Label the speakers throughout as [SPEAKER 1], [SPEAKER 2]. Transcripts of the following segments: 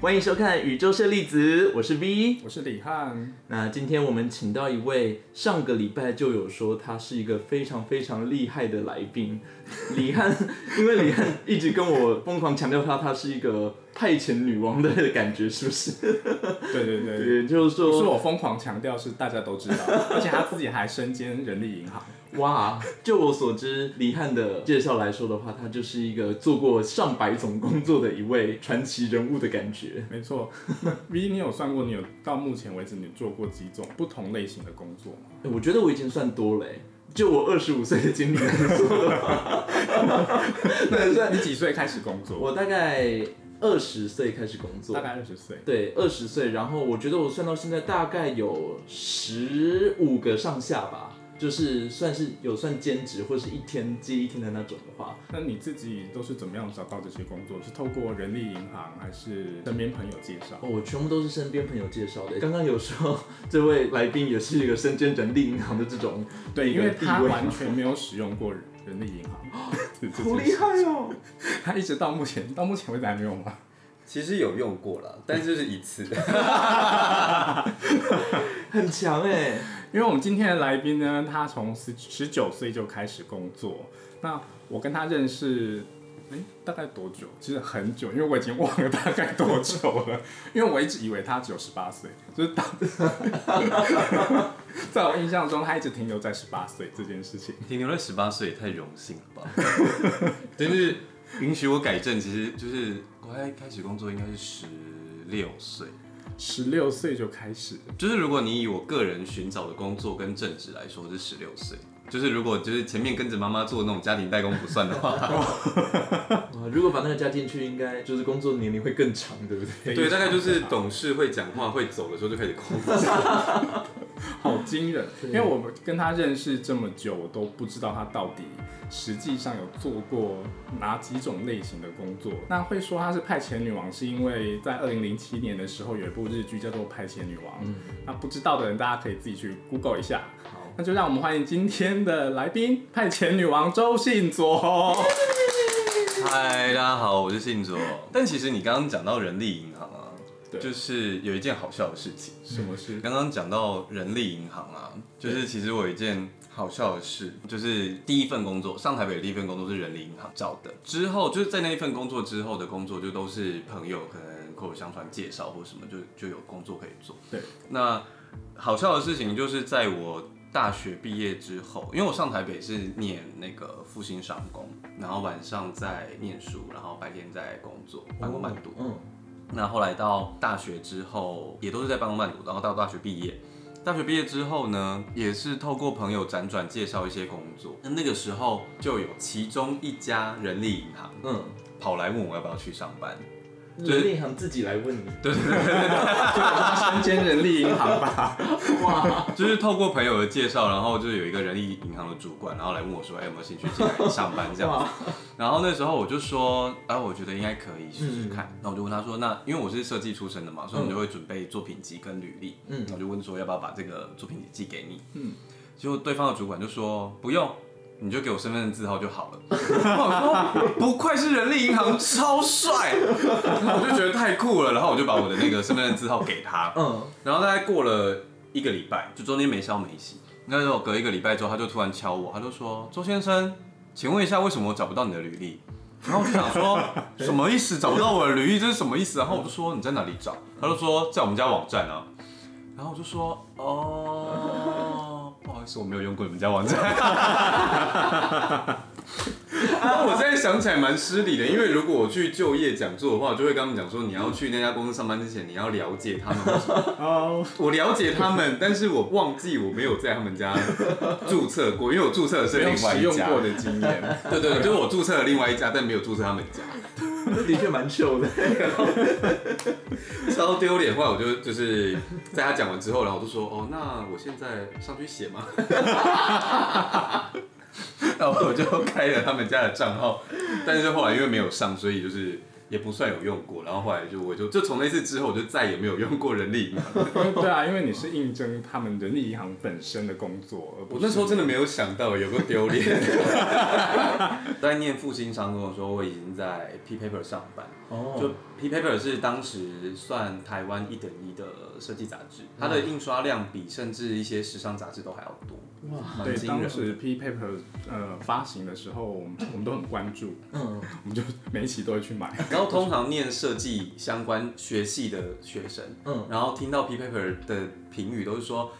[SPEAKER 1] 欢迎收看《宇宙射粒子》，我是 V，
[SPEAKER 2] 我是李汉。
[SPEAKER 1] 那今天我们请到一位上个礼拜就有说他是一个非常非常厉害的来宾，李汉。因为李汉一直跟我疯狂强调他，他是一个派遣女王的感觉，是不是？
[SPEAKER 2] 对对对，
[SPEAKER 1] 也，就是说，
[SPEAKER 2] 是我疯狂强调，是大家都知道，而且他自己还身兼人力银行。
[SPEAKER 1] 哇，就我所知，李汉的介绍来说的话，他就是一个做过上百种工作的一位传奇人物的感觉。
[SPEAKER 2] 没错，V，你有算过你有到目前为止你做过几种不同类型的工作吗？
[SPEAKER 1] 我觉得我已经算多了，就我二十五岁的经历来说，
[SPEAKER 2] 那算你几岁开始工作？
[SPEAKER 1] 我大概二十岁开始工作，
[SPEAKER 2] 大概二十岁。
[SPEAKER 1] 对，二十岁，然后我觉得我算到现在大概有十五个上下吧。就是算是有算兼职，或者是一天接一天的那种的话，
[SPEAKER 2] 那你自己都是怎么样找到这些工作？是透过人力银行，还是身边朋友介绍？
[SPEAKER 1] 哦，我全部都是身边朋友介绍的。刚刚有说这位来宾也是一个身兼人力银行的这种，
[SPEAKER 2] 对，因为他完全没有使用过人力银行，
[SPEAKER 1] 好厉害哦！
[SPEAKER 2] 他一直到目前到目前为止还没有吗？
[SPEAKER 3] 其实有用过了，但就是一次，
[SPEAKER 1] 很强哎。
[SPEAKER 2] 因为我们今天的来宾呢，他从十十九岁就开始工作。那我跟他认识，哎，大概多久？其实很久，因为我已经忘了大概多久了。因为我一直以为他只有十八岁，就是当，在我印象中，他一直停留在十八岁这件事情。
[SPEAKER 3] 停留在十八岁也太荣幸了吧？但是允许我改正，其实就是我还开始工作应该是十六岁。
[SPEAKER 2] 十六岁就开始，
[SPEAKER 3] 就是如果你以我个人寻找的工作跟正职来说，是十六岁。就是如果就是前面跟着妈妈做那种家庭代工不算的话，
[SPEAKER 1] 如果把那个加进去，应该就是工作年龄会更长，对不对？
[SPEAKER 3] 对，大概就是懂事、会讲话、会走的时候就开始工作。
[SPEAKER 2] 好惊人！因为我们跟他认识这么久，我都不知道他到底实际上有做过哪几种类型的工作。那会说他是派遣女王，是因为在二零零七年的时候有一部日剧叫做《派遣女王》。嗯，那不知道的人，大家可以自己去 Google 一下。就让我们欢迎今天的来宾——派遣女王周信佐。
[SPEAKER 3] 嗨，大家好，我是信佐。但其实你刚刚讲到人力银行啊。就是有一件好笑的事情，
[SPEAKER 2] 什么事？
[SPEAKER 3] 刚刚讲到人力银行啊，就是其实我有一件好笑的事，就是第一份工作上台北的第一份工作是人力银行找的，之后就是在那一份工作之后的工作就都是朋友可能口口相传介绍或什么，就就有工作可以做。
[SPEAKER 2] 对，
[SPEAKER 3] 那好笑的事情就是在我大学毕业之后，因为我上台北是念那个复兴商工，然后晚上在念书，然后白天在工作，半工半读。嗯。那后来到大学之后，也都是在半工半读，然后到大学毕业。大学毕业之后呢，也是透过朋友辗转介绍一些工作。那那个时候就有其中一家人力银行，嗯，跑来问我要不要去上班。
[SPEAKER 1] 人力银行自己来问你，
[SPEAKER 3] 对对对对对，
[SPEAKER 2] 就身兼人力银行吧，
[SPEAKER 3] 哇，就是透过朋友的介绍，然后就有一个人力银行的主管，然后来问我说，哎，有没有兴趣进来上班这样子？然后那时候我就说，哎，我觉得应该可以试试看。那我就问他说，那因为我是设计出身的嘛，所以我们就会准备作品集跟履历。嗯，我就问说，要不要把这个作品集寄给你？嗯，结果对方的主管就说，不用。你就给我身份证字号就好了。我说不愧是人力银行，超帅，我就觉得太酷了。然后我就把我的那个身份证字号给他。嗯。然后大概过了一个礼拜，就中间没消没息。那时候隔一个礼拜之后，他就突然敲我，他就说：“周先生，请问一下，为什么我找不到你的履历？”然后我就想说，什么意思？找不到我的履历这是什么意思？然后我就说：“你在哪里找？”他就说：“在我们家网站啊。”然后我就说：“哦。”是，我没有用过你们家网站。啊，我现在想起来蛮失礼的，因为如果我去就业讲座的话，就会跟他们讲说，你要去那家公司上班之前，你要了解他们。哦，我了解他们，但是我忘记我没有在他们家注册过，因为我注册的是另外一
[SPEAKER 2] 家。过的经验。
[SPEAKER 3] 对对对，就是我注册了另外一家，但没有注册他们家。
[SPEAKER 1] 的确蛮糗的，
[SPEAKER 3] 超丢脸。后来我就就是在他讲完之后，然后我就说，哦，那我现在上去写吗？然后我就开了他们家的账号，但是后来因为没有上，所以就是也不算有用过，然后后来就我就就从那次之后，我就再也没有用过人力银行。
[SPEAKER 2] 对啊，因为你是应征他们人力银行本身的工作，而不是
[SPEAKER 3] 我那时候真的没有想到，有个丢脸。在念复兴商工的时候，我已经在 P Paper 上班。
[SPEAKER 1] 哦，
[SPEAKER 3] 就 P Paper 是当时算台湾一等一的设计杂志，它的印刷量比甚至一些时尚杂志都还要多，
[SPEAKER 1] 哇，
[SPEAKER 3] 蛮
[SPEAKER 2] 对
[SPEAKER 3] 惊人。
[SPEAKER 2] 当时 P Paper 呃发行的时候，我们我们都很关注，
[SPEAKER 1] 嗯，
[SPEAKER 2] 我们就每一期都会去买。
[SPEAKER 3] 然后通常念设计相关学系的学生，
[SPEAKER 1] 嗯
[SPEAKER 3] 然后听到 P Paper 的评语都是说。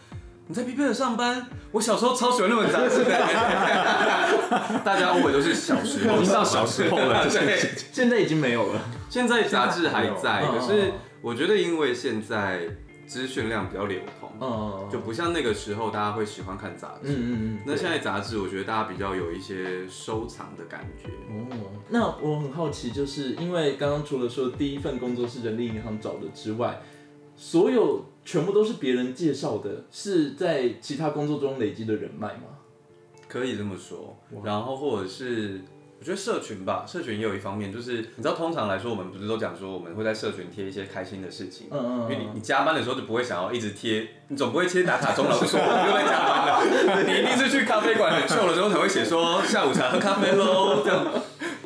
[SPEAKER 3] 你在 P Paper 上班？我小时候超喜欢那本杂志的。大家偶尔都是小时候，
[SPEAKER 2] 已经到小时候了
[SPEAKER 3] 对，
[SPEAKER 1] 现在已经没有了。
[SPEAKER 3] 现在杂志还在，可是我觉得因为现在资讯量比较流通，
[SPEAKER 1] 嗯，
[SPEAKER 3] 就不像那个时候大家会喜欢看杂志。
[SPEAKER 1] 嗯嗯嗯。
[SPEAKER 3] 那现在杂志，我觉得大家比较有一些收藏的感觉。
[SPEAKER 1] 哦，那我很好奇，就是因为刚刚除了说第一份工作是人力银行找的之外，所有全部都是别人介绍的，是在其他工作中累积的人脉吗？
[SPEAKER 3] 可以这么说，然后或者是我觉得社群吧，社群也有一方面，就是你知道，通常来说，我们不是都讲说我们会在社群贴一些开心的事情，
[SPEAKER 1] 嗯嗯
[SPEAKER 3] 因为你你加班的时候就不会想要一直贴，你总不会贴打卡钟，老师说我又在加班了，你一定是去咖啡馆很秀的时候才会写说下午茶喝咖啡喽 这样。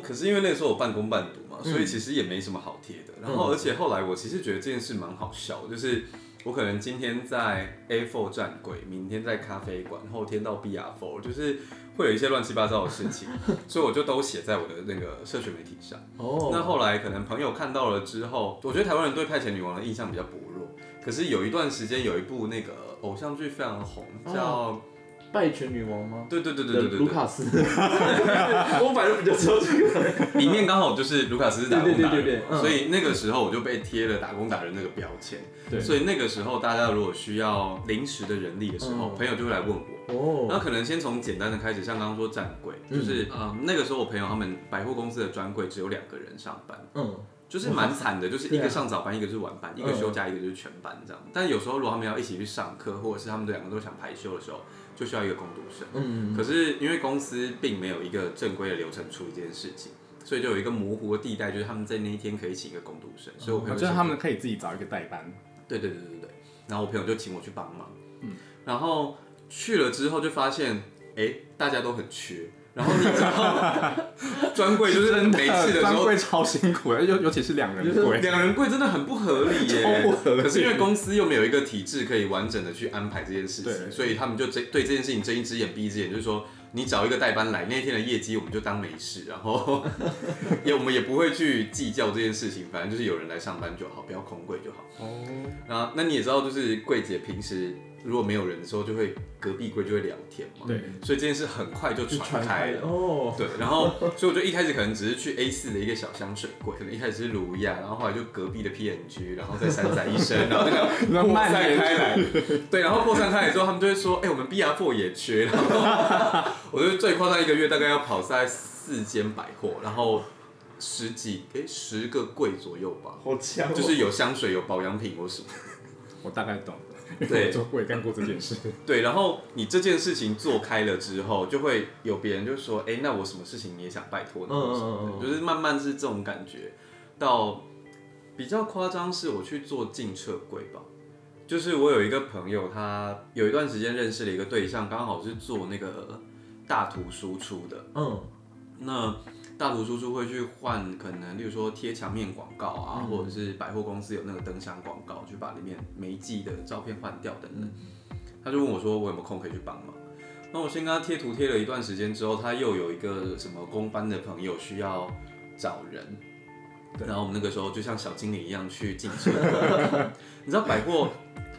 [SPEAKER 3] 可是因为那个时候我半工半读嘛，所以其实也没什么好贴的。然后而且后来我其实觉得这件事蛮好笑，就是。我可能今天在 A4 站柜，明天在咖啡馆，后天到 BR4，就是会有一些乱七八糟的事情，所以我就都写在我的那个社群媒体上。
[SPEAKER 1] 哦，
[SPEAKER 3] 那后来可能朋友看到了之后，我觉得台湾人对派遣女王的印象比较薄弱。可是有一段时间有一部那个偶像剧非常红，叫、
[SPEAKER 1] 拜权女王吗？
[SPEAKER 3] 对对对对
[SPEAKER 1] 的
[SPEAKER 3] 对
[SPEAKER 1] 卢卡斯，我反正比较知道这个。
[SPEAKER 3] 里面刚好就是卢卡斯是打工达
[SPEAKER 1] 对对对对
[SPEAKER 3] 人所以那个时候我就被贴了打工达人那个标签。
[SPEAKER 2] 对。
[SPEAKER 3] 所以那个时候大家如果需要临时的人力的时候，
[SPEAKER 1] 嗯。
[SPEAKER 3] 朋友就会来问我。
[SPEAKER 1] 哦，
[SPEAKER 3] 那可能先从简单的开始，像刚刚说站柜，就是嗯那个时候我朋友他们百货公司的专柜只有两个人上班，
[SPEAKER 1] 嗯，
[SPEAKER 3] 就是蛮惨的，就是一个上早班，一个是晚班，一个
[SPEAKER 1] 嗯
[SPEAKER 3] 休假，一个就是全班这样。但有时候如果他们要一起去上课，或者是他们两个都想排休的时候，就需要一个工读生。
[SPEAKER 1] 嗯
[SPEAKER 3] 可是因为公司并没有一个正规的流程处理这件事情，所以就有一个模糊的地带，就是他们在那一天可以请一个工读生。所以我朋友
[SPEAKER 2] 就是他们可以自己找一个代班，
[SPEAKER 3] 对对对对对对。然后我朋友就请我去帮忙，嗯，然后去了之后就发现，哎，大家都很缺。然后你知道，专柜就是每次的时候，
[SPEAKER 2] 专柜超辛苦的，尤尤其是两人柜，
[SPEAKER 3] 两人柜真的很不合理耶，
[SPEAKER 2] 超不合理。
[SPEAKER 3] 可是因为公司又没有一个体制可以完整的去安排这件事情，
[SPEAKER 2] 对。
[SPEAKER 3] 所以他们就睁对这件事情睁一只眼闭一只眼，就是说你找一个代班来，那天的业绩我们就当没事，然后 也我们也不会去计较这件事情，反正就是有人来上班就好，不要空柜就好。
[SPEAKER 2] 哦，
[SPEAKER 3] 那那你也知道，就是柜姐平时如果没有人的时候，就会隔壁柜就会聊天嘛，
[SPEAKER 2] 对，
[SPEAKER 3] 所以这件事很快就
[SPEAKER 1] 就
[SPEAKER 3] 传开了。
[SPEAKER 1] 哦，
[SPEAKER 3] 对，然后所以我就一开始可能只是去 A 四的一个小香水柜，可能一开始是卢亚，然后后来就隔壁的 PNG，然后再三仔医生，然后那个
[SPEAKER 2] 那
[SPEAKER 3] 扩散开来，对，然后扩散开来之后，他们就会说，哎、我们 BR Four 也缺，然后 我觉得最夸张一个月大概要跑在四间百货，然后十几哎、十个柜左右吧，
[SPEAKER 1] 好强哦，
[SPEAKER 3] 就是有香水、有保养品我什么。
[SPEAKER 2] 我大概懂，
[SPEAKER 3] 对
[SPEAKER 2] 我做我也干过这件事，
[SPEAKER 3] 对，然后你这件事情做开了之后，就会有别人就说，哎、那我什么事情你也想拜托你？
[SPEAKER 1] 嗯嗯
[SPEAKER 3] 什么的
[SPEAKER 1] 嗯嗯
[SPEAKER 3] 就是慢慢是这种感觉。到比较夸张是我去做进撤柜吧，就是我有一个朋友，他有一段时间认识了一个对象，刚好是做那个大图输出的。
[SPEAKER 1] 嗯
[SPEAKER 3] 那大图叔叔会去换，可能例如说贴墙面广告啊，或者是百货公司有那个灯箱广告，去把里面每一季的照片换掉等等。他就问我说，我有没有空可以去帮忙？那我先跟他贴图贴了一段时间之后，他又有一个什么公班的朋友需要找人，然后我们那个时候就像小精灵一样去进车。你知道百货，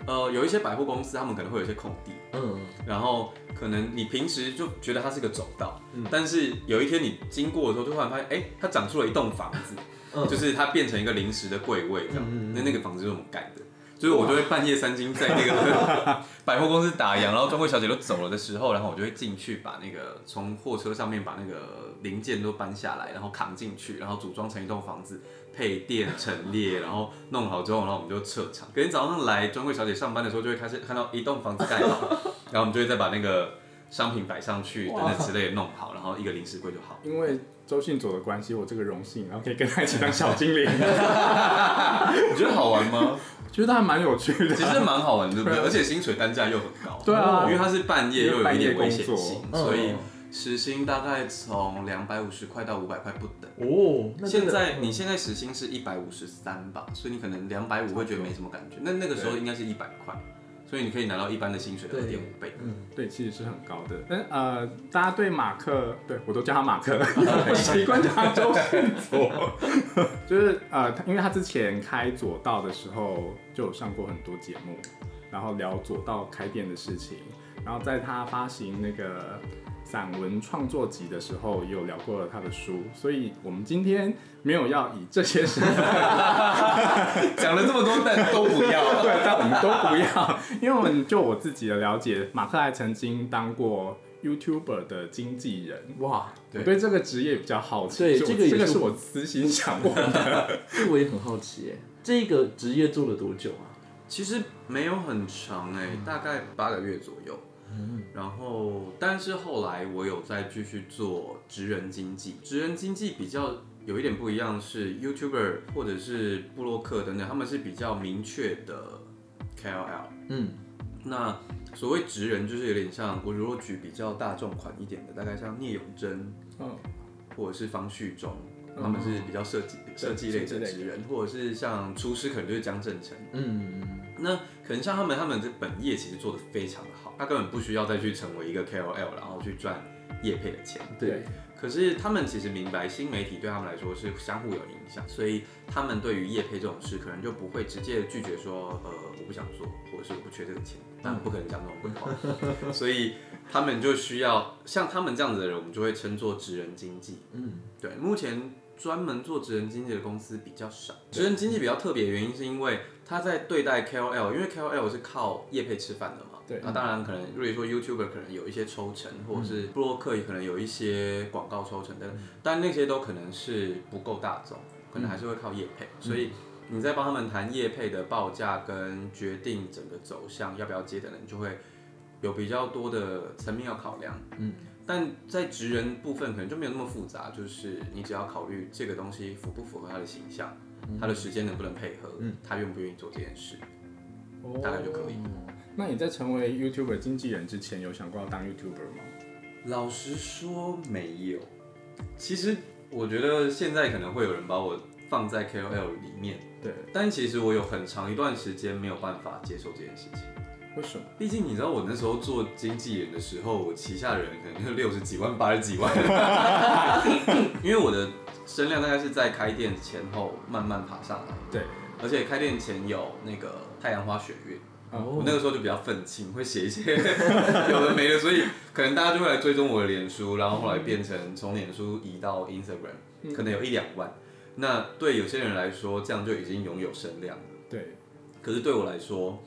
[SPEAKER 3] 呃，有一些百货公司他们可能会有一些空地，
[SPEAKER 1] 嗯，
[SPEAKER 3] 然后可能你平时就觉得它是个走道，但是有一天你经过的时候，就突然发现，哎、它长出了一栋房子，
[SPEAKER 1] 嗯
[SPEAKER 3] 就是它变成一个临时的柜位这样。那那个房子就是我们盖的，所以我就会半夜三更在那个 百货公司打烊，然后专柜小姐都走了的时候，然后我就会进去把那个从货车上面把那个零件都搬下来，然后扛进去，然后组装成一栋房子。配电陈列，然后弄好之后，然后我们就撤场。隔天早上来专柜小姐上班的时候，就会开始看到一栋房子盖好，然后我们就会再把那个商品摆上去等等之类的弄好，然后一个零食柜就好。
[SPEAKER 2] 因为周信佐的关系，我这个荣幸，然后可以跟他一起当小精灵，
[SPEAKER 3] 你觉得好玩吗？
[SPEAKER 2] 觉得还蛮有趣的。
[SPEAKER 3] 其实蛮好玩的，对不对？而且薪水单价又很高。
[SPEAKER 2] 对啊
[SPEAKER 3] 因为它是半夜又有一点危险
[SPEAKER 2] 因为半夜工
[SPEAKER 3] 性，
[SPEAKER 1] 作
[SPEAKER 3] 所以
[SPEAKER 1] 嗯
[SPEAKER 3] 时薪大概从两百五十块到五百块不等。
[SPEAKER 1] 哦，那真
[SPEAKER 3] 现在你现在时薪是一百五十三吧，所以你可能两百五会觉得没什么感觉，那那个时候应该是一百块，所以你可以拿到一般的薪水的二
[SPEAKER 1] 对
[SPEAKER 3] 点五倍。
[SPEAKER 2] 嗯对，其实是很高的。但呃，大家对马克，对我都叫他马克，我习惯叫他周信佐。就是呃，他因为他之前开左道的时候就有上过很多节目，然后聊左道开店的事情，然后在他发行那个散文创作集的时候，也有聊过了他的书，所以我们今天没有要以这些事
[SPEAKER 3] 讲了这么多，但都不要。
[SPEAKER 2] 对，但我们都不要，因为我们就我自己的了解，马克还曾经当过 YouTuber 的经纪人。
[SPEAKER 1] 哇，
[SPEAKER 3] 对
[SPEAKER 2] 我对这个职业比较好奇，
[SPEAKER 1] 对这个也是
[SPEAKER 2] 这个是我私心想问的。
[SPEAKER 1] 这我也很好奇耶，这个职业做了多久啊？
[SPEAKER 3] 其实没有很长哎、大概八个月左右。然后，但是后来我有再继续做职人经济。职人经济比较有一点不一样，是 YouTuber 或者是布洛克等等，他们是比较明确的 KOL。
[SPEAKER 1] 嗯，
[SPEAKER 3] 那所谓职人，就是有点像我如果举比较大众款一点的，大概像聂永真
[SPEAKER 2] 嗯，
[SPEAKER 3] 或者是方旭中，
[SPEAKER 2] 嗯
[SPEAKER 3] 他们是比较设计设计类
[SPEAKER 2] 的
[SPEAKER 3] 的职人，或者是像厨师，可能就是江正成。
[SPEAKER 1] 嗯嗯
[SPEAKER 3] 那可能像他们，他们这本业其实做的非常的好，他根本不需要再去成为一个 KOL，然后去赚业配的钱。
[SPEAKER 1] 嗯，对，
[SPEAKER 3] 可是他们其实明白新媒体对他们来说是相互有影响，所以他们对于业配这种事，可能就不会直接拒绝说，呃，我不想做，或者是我不缺这个钱，当然不可能讲这种鬼话。所以他们就需要像他们这样子的人，我们就会称作职人经济。
[SPEAKER 1] 嗯，
[SPEAKER 3] 对，目前专门做职人经济的公司比较少。职人经济比较特别的原因是因为他在对待 KOL，因为 KOL 是靠业配吃饭的嘛。
[SPEAKER 2] 对。
[SPEAKER 3] 那当然可能，如果说 YouTuber 可能有一些抽成，或者是布洛克也可能有一些广告抽成的，但那些都可能是不够大众，可能还是会靠业配。所以你在帮他们谈业配的报价跟决定整个走向要不要接的人，就会有比较多的层面要考量。
[SPEAKER 1] 嗯，
[SPEAKER 3] 但在职人部分可能就没有那么复杂，就是你只要考虑这个东西符不符合他的形象，他的时间能不能配合，
[SPEAKER 1] 嗯。
[SPEAKER 3] 他愿不愿意做这件事，
[SPEAKER 2] 哦
[SPEAKER 3] 大概就可以。
[SPEAKER 2] 那你在成为 YouTuber 经纪人之前，有想过要当 YouTuber 吗？
[SPEAKER 3] 老实说没有，其实我觉得现在可能会有人把我放在 KOL 里面，
[SPEAKER 2] 对，
[SPEAKER 3] 但其实我有很长一段时间没有办法接受这件事情。
[SPEAKER 2] 为什么？
[SPEAKER 3] 毕竟你知道，我那时候做经纪人的时候，我旗下的人可能就六十几万、八十几万，因为我的声量大概是在开店前后慢慢爬上来，
[SPEAKER 2] 对，
[SPEAKER 3] 而且开店前有那个太阳花学运，我
[SPEAKER 1] 哦，
[SPEAKER 3] 那个时候就比较愤青，会写一些 有的没的，所以可能大家就会来追踪我的脸书，然后后来变成从脸书移到 Instagram，可能有一两万。那对有些人来说，这样就已经拥有声量了。
[SPEAKER 2] 对，
[SPEAKER 3] 可是对我来说，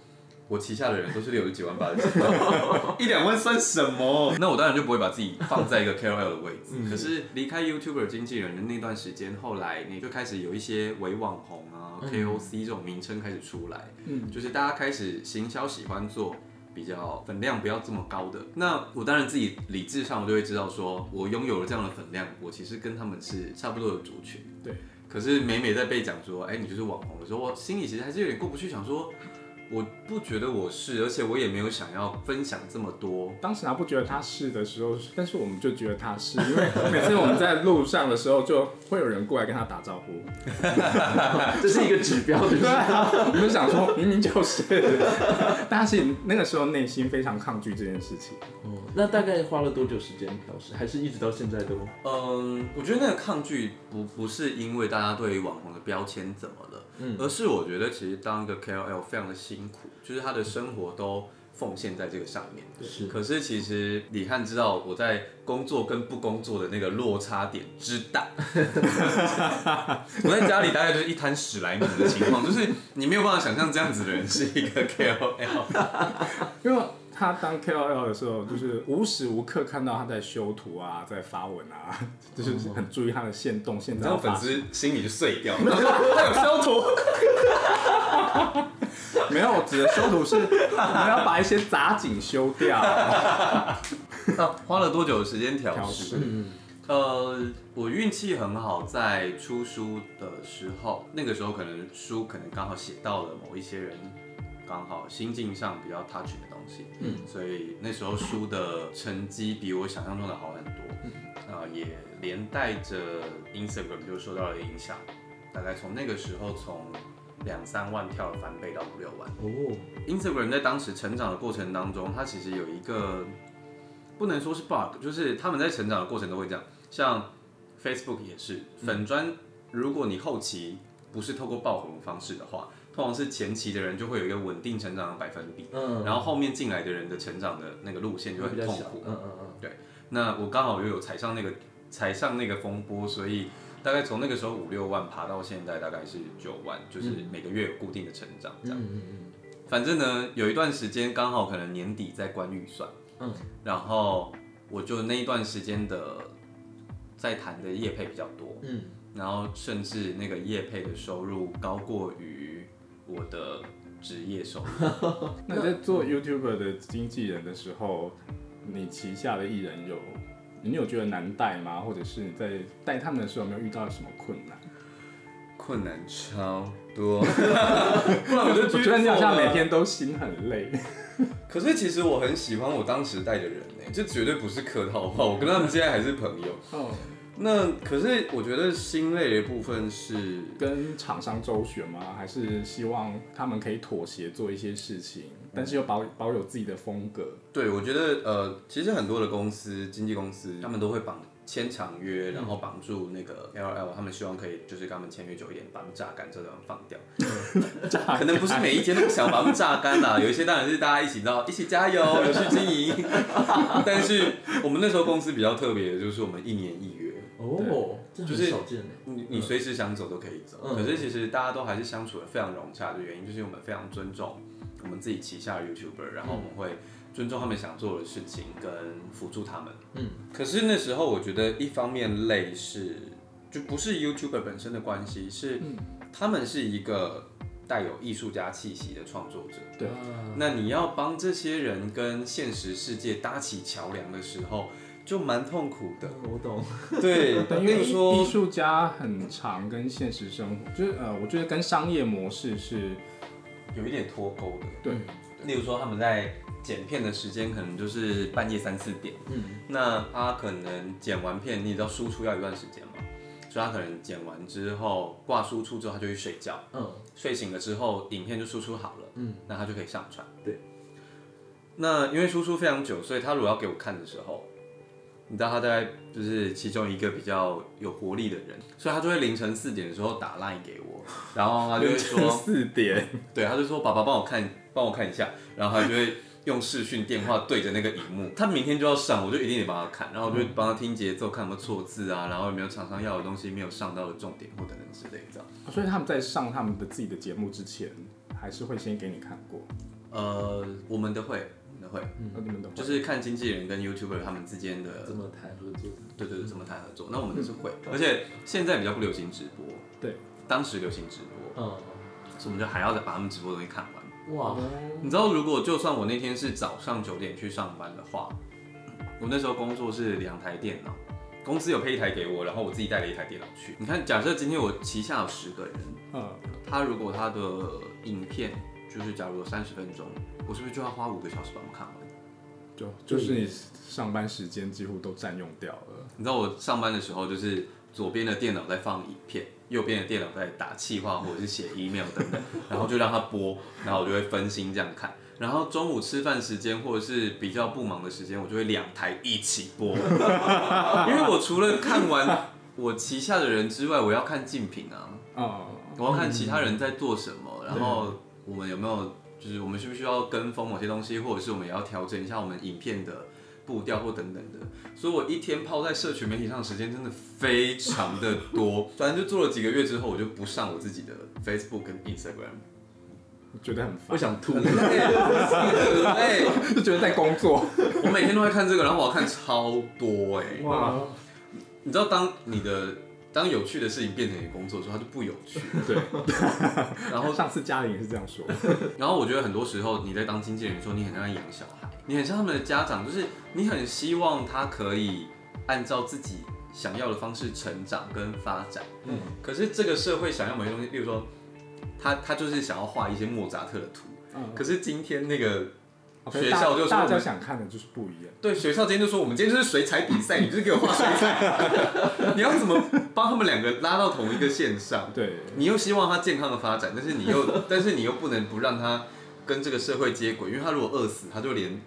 [SPEAKER 3] 我旗下的人都是六十几万、八十几万，一两万算什么？那我当然就不会把自己放在一个 KOL 的位置。可是离开 YouTuber 经纪人的那段时间，后来你就开始有一些伪网红啊、KOC 这种名称开始出来，
[SPEAKER 2] 嗯，
[SPEAKER 3] 就是大家开始行销喜欢做。比较粉量不要这么高的，那我当然自己理智上我就会知道说，我拥有了这样的粉量，我其实跟他们是差不多的族群。
[SPEAKER 2] 对。
[SPEAKER 3] 可是每每在被讲说，哎、你就是网红的时候，我心里其实还是有点过不去，想说，我不觉得我是，而且我也没有想要分享这么多。
[SPEAKER 2] 当时他不觉得他是的时候，但是我们就觉得他是，因为每次我们在路上的时候，就会有人过来跟他打招呼。
[SPEAKER 1] 这是一个指标，就是
[SPEAKER 2] 对啊，我们想说明明就是，但是那个时候内心非常抗拒这件事情。
[SPEAKER 1] 哦，那大概花了多久时间调试？还是一直到现在都？
[SPEAKER 3] 嗯，我觉得那个抗拒不不是因为大家对于网红的标签怎么了，
[SPEAKER 1] 嗯
[SPEAKER 3] 而是我觉得其实当一个 KOL 非常的辛苦，就是他的生活都奉献在这个上面。
[SPEAKER 1] 是
[SPEAKER 3] 可是其实李汉知道我在工作跟不工作的那个落差点之大。我在家里大概就是一滩屎来米的情况，就是你没有办法想象这样子的人是一个 KOL。
[SPEAKER 2] 因为他当 KOL 的时候，就是无时无刻看到他在修图啊，在发文啊，就是很注意他的线动，现在
[SPEAKER 3] 粉丝心里就碎掉，他说他有修图。
[SPEAKER 2] 没有，我指的修图是我们要把一些杂景修掉。
[SPEAKER 3] 那花了多久的时间调
[SPEAKER 2] 调
[SPEAKER 3] 试？呃，我运气很好，在出书的时候，那个时候可能书可能刚好写到了某一些人刚好心境上比较 touch 的东西，
[SPEAKER 1] 嗯，
[SPEAKER 3] 所以那时候书的成绩比我想象中的好很多，啊、也连带着 Instagram 就受到了影响，大概从那个时候从两三万跳了翻倍到五六万。
[SPEAKER 1] 哦
[SPEAKER 3] ，Instagram 在当时成长的过程当中，它其实有一个不能说是 bug，就是他们在成长的过程都会这样。像 Facebook 也是粉砖，如果你后期不是透过爆红的方式的话，通常是前期的人就会有一个稳定成长的百分比，
[SPEAKER 1] 嗯，
[SPEAKER 3] 然后后面进来的人的成长的那个路线就会很痛苦，。
[SPEAKER 1] 嗯嗯嗯，
[SPEAKER 3] 那我刚好又有踩上那个踩上那个风波，所以大概从那个时候五六万爬到现在大概是九万，就是每个月有固定的成长这样。
[SPEAKER 1] 嗯嗯嗯
[SPEAKER 3] 反正呢，有一段时间刚好可能年底在关预算，
[SPEAKER 1] 嗯，
[SPEAKER 3] 然后我就那一段时间的在谈的业配比较多，
[SPEAKER 1] 嗯，
[SPEAKER 3] 然后甚至那个业配的收入高过于我的职业收入。
[SPEAKER 2] 那你在做 YouTuber 的经纪人的时候，你旗下的艺人有，你有觉得难带吗？或者是你在带他们的时候有没有遇到什么困难？
[SPEAKER 3] 困难超多，不然我就
[SPEAKER 2] 我觉得你好像每天都心很累。
[SPEAKER 3] 可是其实我很喜欢我当时带的人呢，这绝对不是客套话，我跟他们现在还是朋友。
[SPEAKER 2] 哦，
[SPEAKER 3] 那可是我觉得心累的部分是，
[SPEAKER 2] 跟厂商周旋吗？还是希望他们可以妥协做一些事情，但是又保保有自己的风格？
[SPEAKER 3] 对我觉得呃，其实很多的公司、经纪公司，他们都会绑签长约，然后绑住那个 LL，他们希望可以就是跟他们签约久一点，把他们榨干，这段放掉。可能不是每一间都想把他们榨干啦，有一些当然是大家一起到一起加油，有序经营。但是我们那时候公司比较特别的就是我们一年一约，
[SPEAKER 1] 哦，
[SPEAKER 3] 就是。你你随时想走都可以走。
[SPEAKER 1] 嗯
[SPEAKER 3] 可是其实大家都还是相处的非常融洽的原因，就是我们非常尊重我们自己旗下的 YouTuber，然后我们会尊重他们想做的事情，跟辅助他们。
[SPEAKER 1] 嗯，
[SPEAKER 3] 可是那时候我觉得一方面累是就不是 YouTuber 本身的关系，是
[SPEAKER 2] 嗯
[SPEAKER 3] 他们是一个带有艺术家气息的创作者。
[SPEAKER 2] 对
[SPEAKER 1] 啊
[SPEAKER 3] 那你要帮这些人跟现实世界搭起桥梁的时候，就蛮痛苦的。
[SPEAKER 1] 我懂。
[SPEAKER 3] 对，
[SPEAKER 2] 对，因为艺
[SPEAKER 3] 例如说
[SPEAKER 2] 艺术家很常跟现实生活，就是呃，我觉得跟商业模式是
[SPEAKER 3] 有一点脱钩的。
[SPEAKER 2] 对，
[SPEAKER 3] 例如说他们在剪片的时间可能就是半夜三四点，
[SPEAKER 1] 嗯，
[SPEAKER 3] 那他可能剪完片，你知道输出要一段时间嘛，所以他可能剪完之后挂输出之后他就去睡觉，
[SPEAKER 1] 嗯，
[SPEAKER 3] 睡醒了之后影片就输出好了，
[SPEAKER 1] 嗯，
[SPEAKER 3] 那他就可以上传。
[SPEAKER 1] 对。
[SPEAKER 3] 那因为输出非常久，所以他如果要给我看的时候，你知道他大概就是其中一个比较有活力的人，所以他就会凌晨四点的时候打 line 给我，然后他就会说，
[SPEAKER 2] 四点，
[SPEAKER 3] 对，他就说爸爸帮我看，帮我看一下，然后他就会用视讯电话对着那个荧幕，他明天就要上，我就一定得帮他看，然后我就帮他听节奏，看有没有错字啊，然后有没有厂商要的东西没有上到的重点或等等之类的。
[SPEAKER 2] 所以他们在上他们的自己的节目之前，还是会先给你看过，
[SPEAKER 3] 呃，我们的会，会，
[SPEAKER 2] 那你们都会
[SPEAKER 3] 就是看经纪人跟 YouTuber 他们之间的，
[SPEAKER 1] 怎么谈合作？
[SPEAKER 3] 对对对，怎么谈合作。那我们就是会，而且现在比较不流行直播，
[SPEAKER 2] 对，
[SPEAKER 3] 当时流行直播，
[SPEAKER 1] 嗯，
[SPEAKER 3] 所以我们就还要再把他们直播的东西看完。
[SPEAKER 1] 哇，
[SPEAKER 3] 你知道，如果就算我那天是早上九点去上班的话，我那时候工作是两台电脑，公司有配一台给我，然后我自己带了一台电脑去。你看，假设今天我旗下有十个人，
[SPEAKER 2] 嗯，
[SPEAKER 3] 他如果他的影片就是假如有三十分钟，我是不是就要花五个小时把它们看完？
[SPEAKER 2] 就就是你上班时间几乎都占用掉了。
[SPEAKER 3] 你知道我上班的时候，就是左边的电脑在放影片，右边的电脑在打气话或者是写 email 等等，然后就让它播，然后我就会分心这样看。然后中午吃饭时间或者是比较不忙的时间，我就会两台一起播，因为我除了看完我旗下的人之外，我要看竞品啊，
[SPEAKER 2] 哦、
[SPEAKER 3] 我要看其他人在做什么，然后我们有没有就是我们需不需要跟风某些东西，或者是我们也要调整一下我们影片的步调或等等的。所以我一天泡在社群媒体上的时间真的非常的多。反正就做了几个月之后，我就不上我自己的 Facebook 跟 Instagram，
[SPEAKER 2] 觉得很烦，
[SPEAKER 1] 我想吐。
[SPEAKER 2] 就觉得在工作。
[SPEAKER 3] 我每天都在看这个，然后我要看超多哎、
[SPEAKER 1] 哇，
[SPEAKER 3] 你知道，当你的当有趣的事情变成你工作的时候，它就不有趣。
[SPEAKER 2] 对，
[SPEAKER 3] 然后
[SPEAKER 2] 上次嘉玲也是这样说。
[SPEAKER 3] 然后我觉得很多时候你在当经纪人的时候，你很像在养小孩，你很像他们的家长，就是你很希望他可以按照自己想要的方式成长跟发展。
[SPEAKER 1] 嗯，
[SPEAKER 3] 可是这个社会想要某些东西，例如说，他他就是想要画一些莫扎特的图，
[SPEAKER 2] 嗯，
[SPEAKER 3] 可是今天那个学校就是
[SPEAKER 2] 大大家想看的就是不一样。
[SPEAKER 3] 对学校今天就说我们今天就是水彩比赛，你就是给我画水彩，你要怎么帮他们两个拉到同一个线上？
[SPEAKER 2] 对，
[SPEAKER 3] 你又希望他健康的发展，但是你又但是你又不能不让他跟这个社会接轨，因为他如果饿死，他就连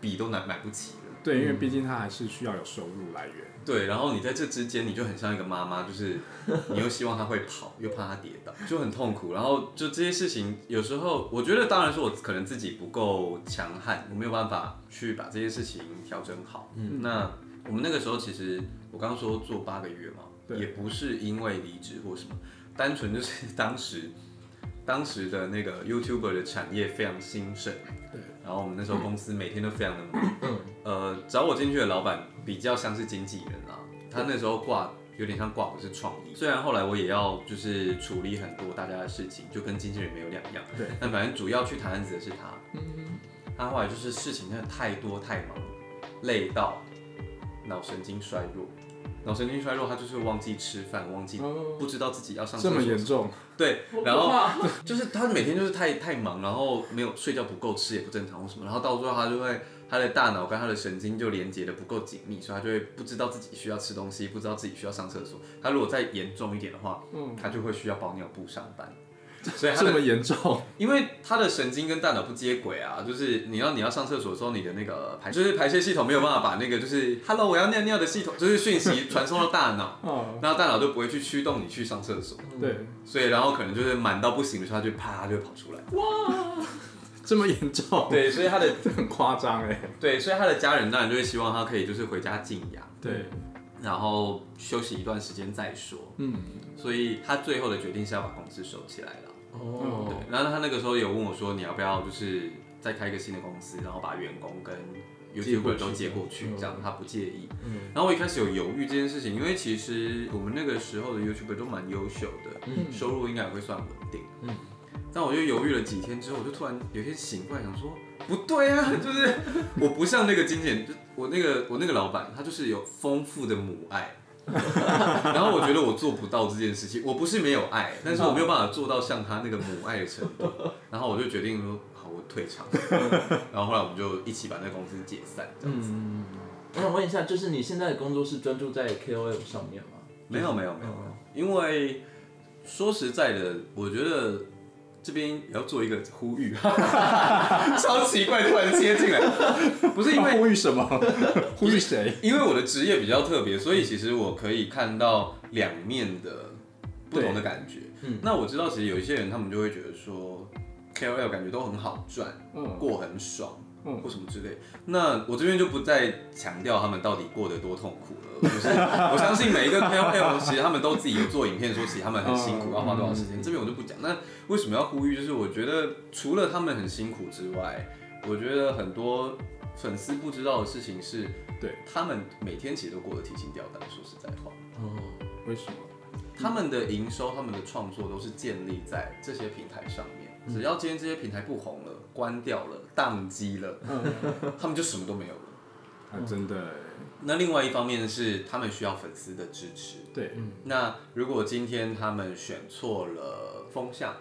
[SPEAKER 3] 笔都买买不起了。
[SPEAKER 2] 对，因为毕竟他还是需要有收入来源。
[SPEAKER 3] 对，然后你在这之间，你就很像一个妈妈，就是你又希望他会跑，又怕他跌倒，就很痛苦。然后就这些事情，有时候我觉得，当然是我可能自己不够强悍，我没有办法去把这些事情调整好。嗯，那我们那个时候其实我刚刚说做八个月嘛，也不是因为离职或什么，单纯就是 当时当时的那个 YouTuber 的产业非常兴盛。
[SPEAKER 2] 对，
[SPEAKER 3] 然后我们那时候公司每天都非常的忙。
[SPEAKER 1] 嗯。
[SPEAKER 3] 呃，找我进去的老板比较像是经纪人啦，他那时候挂有点像挂我是创意，虽然后来我也要就是处理很多大家的事情，就跟经纪人没有两样，
[SPEAKER 2] 对，
[SPEAKER 3] 但反正主要去谈案子的是他，
[SPEAKER 2] 嗯，
[SPEAKER 3] 他后来就是事情真的太多太忙，累到脑神经衰弱，脑神经衰弱他就是忘记吃饭，忘记
[SPEAKER 2] 哦。
[SPEAKER 3] 不知道自己要上厕
[SPEAKER 2] 这么
[SPEAKER 3] 所，
[SPEAKER 2] 严重，
[SPEAKER 3] 对，然后 就是他每天就是太太忙，然后没有睡觉不够，吃也不正常或什么，然后到最后他就会他的大脑跟他的神经就连接的不够紧密，所以他就会不知道自己需要吃东西，不知道自己需要上厕所。他如果再严重一点的话，
[SPEAKER 2] 嗯，
[SPEAKER 3] 他就会需要包尿布上班。所以他
[SPEAKER 2] 这么，严重，
[SPEAKER 3] 因为他的神经跟大脑不接轨啊，就是你要你要上厕所的时候，你的那个排就是排泄系统没有办法把那个就是 “hello 我要尿尿”的系统，就是讯息传送到大脑，
[SPEAKER 2] 哦，
[SPEAKER 3] 然后大脑就不会去驱动你去上厕所。
[SPEAKER 2] 对，
[SPEAKER 3] 所以然后可能就是满到不行的时候，他就啪就会跑出来。哇。
[SPEAKER 2] 这么严重，
[SPEAKER 3] 对，所以他的
[SPEAKER 2] 很夸张哎，
[SPEAKER 3] 对，所以他的家人当然就会希望他可以就是回家静养，
[SPEAKER 2] 对，
[SPEAKER 3] 然后休息一段时间再说。
[SPEAKER 2] 嗯，
[SPEAKER 3] 所以他最后的决定是要把公司收起来了。
[SPEAKER 1] 哦
[SPEAKER 3] 对，然后他那个时候有问我说，你要不要就是再开一个新的公司，然后把员工跟
[SPEAKER 2] 接过
[SPEAKER 3] YouTuber 都接过去
[SPEAKER 2] 嗯，
[SPEAKER 3] 这样他不介意。
[SPEAKER 1] 嗯
[SPEAKER 3] 然后我一开始有犹豫这件事情，因为其实我们那个时候的 YouTuber 都蛮优秀的，
[SPEAKER 1] 嗯
[SPEAKER 3] 收入应该也会算稳定。
[SPEAKER 1] 嗯
[SPEAKER 3] 但我就犹豫了几天之后，我就突然有一天醒过来，想说不对啊，就是我不像那个经纪人，就我那个我那个老板，他就是有丰富的母爱。然后我觉得我做不到这件事情，我不是没有爱，但是我没有办法做到像他那个母爱的程度。然后我就决定说，好，我退场。然后后来我们就一起把那个公司解散，这样子。
[SPEAKER 1] 嗯，我想问一下，就是你现在的工作是专注在 KOL 上面吗？
[SPEAKER 3] 没有没有没有
[SPEAKER 1] 嗯，
[SPEAKER 3] 因为说实在的，我觉得这边也要做一个呼吁，超奇怪，突然接进来，不是因为
[SPEAKER 2] 呼吁什么？呼吁谁？
[SPEAKER 3] 因为我的职业比较特别，所以其实我可以看到两面的不同的感觉。
[SPEAKER 1] 嗯
[SPEAKER 3] 那我知道，其实有一些人他们就会觉得说，KOL 感觉都很好赚，
[SPEAKER 2] 嗯
[SPEAKER 3] 过很爽，
[SPEAKER 2] 嗯
[SPEAKER 3] 或什么之类。那我这边就不再强调他们到底过得多痛苦了。就是我相信每一个 KOL，其实他们都自己有做影片说，其实他们很辛苦，
[SPEAKER 2] 嗯
[SPEAKER 3] 要花多少时间。这边我就不讲。那为什么要呼吁？就是我觉得除了他们很辛苦之外，我觉得很多粉丝不知道的事情是，
[SPEAKER 2] 对
[SPEAKER 3] 他们每天其实都过得提心吊胆。说实在话，
[SPEAKER 1] 哦，
[SPEAKER 2] 为什么？
[SPEAKER 3] 他们的营收、他们的创作都是建立在这些平台上面。只要今天这些平台不红了、关掉了、宕机了，
[SPEAKER 2] 嗯，
[SPEAKER 3] 他们就什么都没有了。
[SPEAKER 2] 啊，真的。欸，
[SPEAKER 3] 那另外一方面是他们需要粉丝的支持。
[SPEAKER 2] 对，
[SPEAKER 3] 那如果今天他们选错了风向，